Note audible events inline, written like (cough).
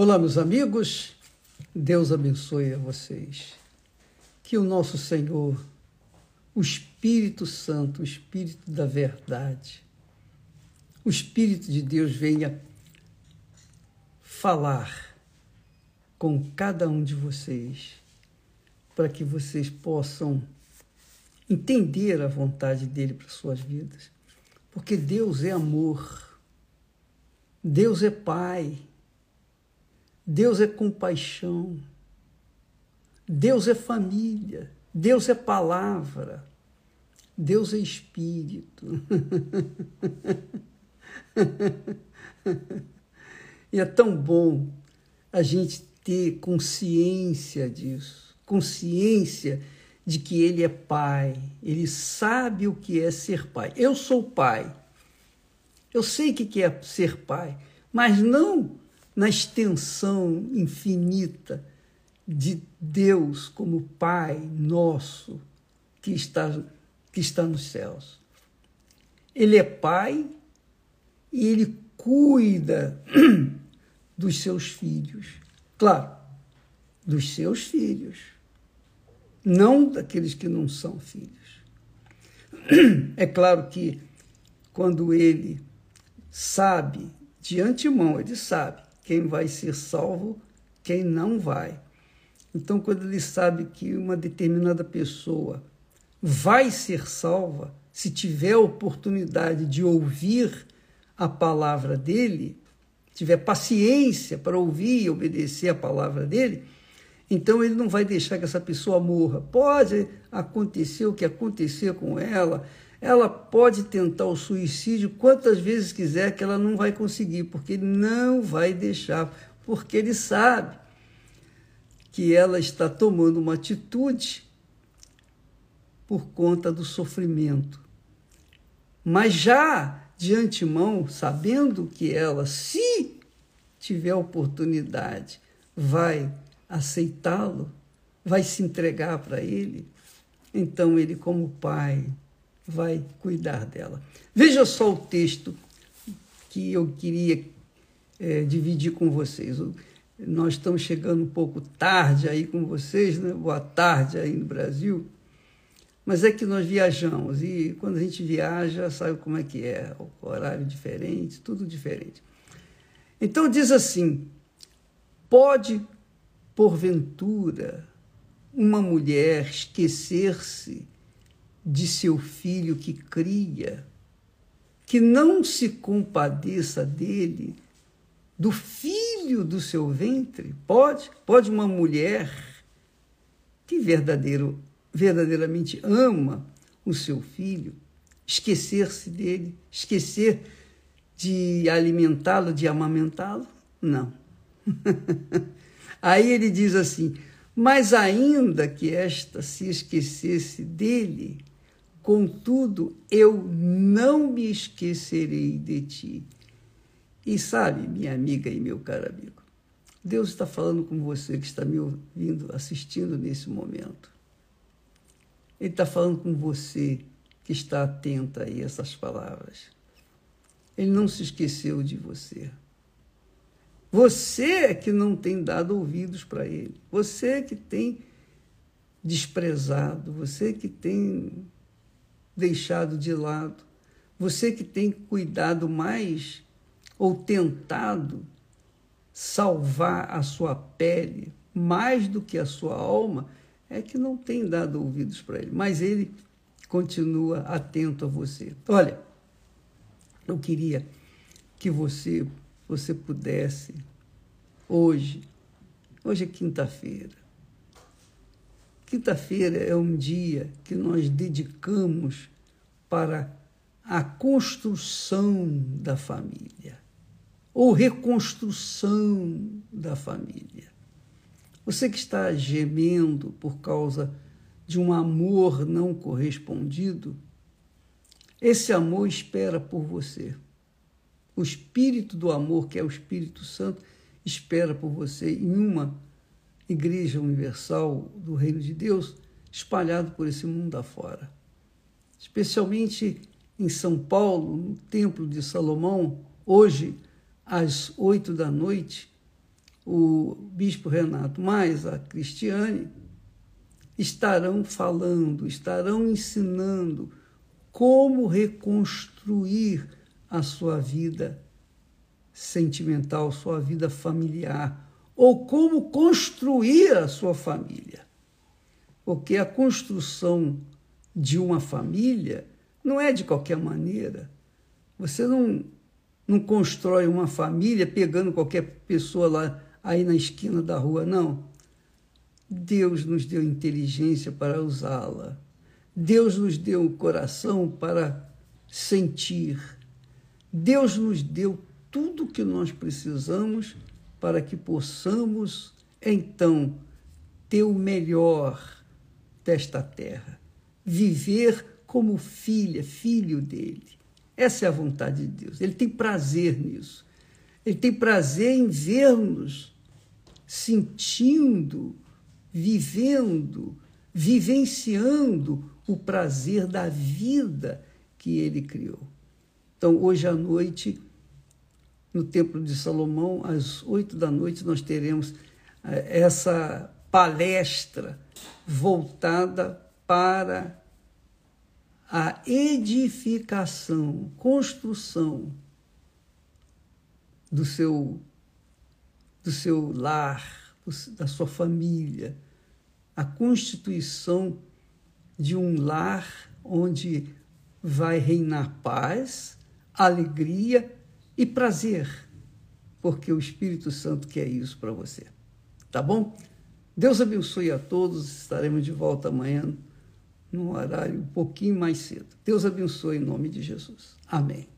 Olá, meus amigos. Deus abençoe a vocês. Que o nosso Senhor, o Espírito Santo, o Espírito da verdade, o Espírito de Deus venha falar com cada um de vocês, para que vocês possam entender a vontade dele para suas vidas. Porque Deus é amor. Deus é Pai. Deus é compaixão. Deus é família. Deus é palavra. Deus é espírito. (laughs) e é tão bom a gente ter consciência disso, consciência de que ele é pai, ele sabe o que é ser pai. Eu sou pai. Eu sei o que é ser pai, mas não na extensão infinita de Deus como Pai nosso que está, que está nos céus. Ele é Pai e ele cuida (clears throat) dos seus filhos. Claro, dos seus filhos, não daqueles que não são filhos. (clears throat) É claro que quando ele sabe, de antemão, ele sabe quem vai ser salvo, quem não vai. Então, quando ele sabe que uma determinada pessoa vai ser salva, se tiver a oportunidade de ouvir a palavra dele, tiver paciência para ouvir e obedecer a palavra dele, então ele não vai deixar que essa pessoa morra. Pode acontecer o que acontecer com ela, ela pode tentar o suicídio quantas vezes quiser, que ela não vai conseguir, porque ele não vai deixar, porque ele sabe que ela está tomando uma atitude por conta do sofrimento. Mas já de antemão, sabendo que ela, se tiver oportunidade, vai aceitá-lo, vai se entregar para ele, então ele, como pai, vai cuidar dela. Veja só o texto que eu queria é, dividir com vocês. Nós estamos chegando um pouco tarde aí com vocês, né? boa tarde aí no Brasil, mas é que nós viajamos e quando a gente viaja, sabe como é que é, o horário diferente, tudo diferente. Então diz assim: pode, porventura, uma mulher esquecer-se de seu filho que cria, que não se compadeça dele, do filho do seu ventre? Pode? Pode uma mulher que verdadeiro, verdadeiramente ama o seu filho esquecer-se dele, esquecer de alimentá-lo, de amamentá-lo? Não. (laughs) Aí ele diz assim: Mas ainda que esta se esquecesse dele, Contudo, eu não me esquecerei de ti. E sabe, minha amiga e meu caro amigo, Deus está falando com você que está me ouvindo, assistindo nesse momento. Ele está falando com você que está atenta a essas palavras. Ele não se esqueceu de você. Você é que não tem dado ouvidos para ele. Você é que tem desprezado. Você é que tem deixado de lado, você que tem cuidado mais ou tentado salvar a sua pele mais do que a sua alma, é que não tem dado ouvidos para ele, mas ele continua atento a você. Olha, eu queria que você você pudesse hoje, hoje é quinta-feira, Quinta-feira é um dia que nós dedicamos para a construção da família, ou reconstrução da família. Você que está gemendo por causa de um amor não correspondido, esse amor espera por você. O espírito do amor, que é o Espírito Santo, espera por você em uma Igreja Universal do Reino de Deus espalhado por esse mundo afora. Especialmente em São Paulo, no Templo de Salomão, hoje, às oito da noite, o bispo Renato, mais a Cristiane, estarão falando, estarão ensinando como reconstruir a sua vida sentimental, sua vida familiar, ou como construir a sua família. Porque a construção de uma família não é de qualquer maneira. Você não, não constrói uma família pegando qualquer pessoa lá aí na esquina da rua, não. Deus nos deu inteligência para usá-la. Deus nos deu o coração para sentir. Deus nos deu tudo o que nós precisamos para que possamos, então, ter o melhor desta terra. Viver como filha, filho dele. Essa é a vontade de Deus. Ele tem prazer nisso. Ele tem prazer em ver-nos sentindo vivendo, vivenciando o prazer da vida que ele criou. Então, hoje à noite, no Templo de Salomão, às oito da noite, nós teremos eh, essa palestra voltada para a edificação, construção do seu, do seu lar, da sua família, a constituição de um lar onde vai reinar paz, alegria e prazer, porque o Espírito Santo quer isso para você. Tá bom? Deus abençoe a todos. Estaremos de volta amanhã, num horário um pouquinho mais cedo. Deus abençoe em nome de Jesus. Amém.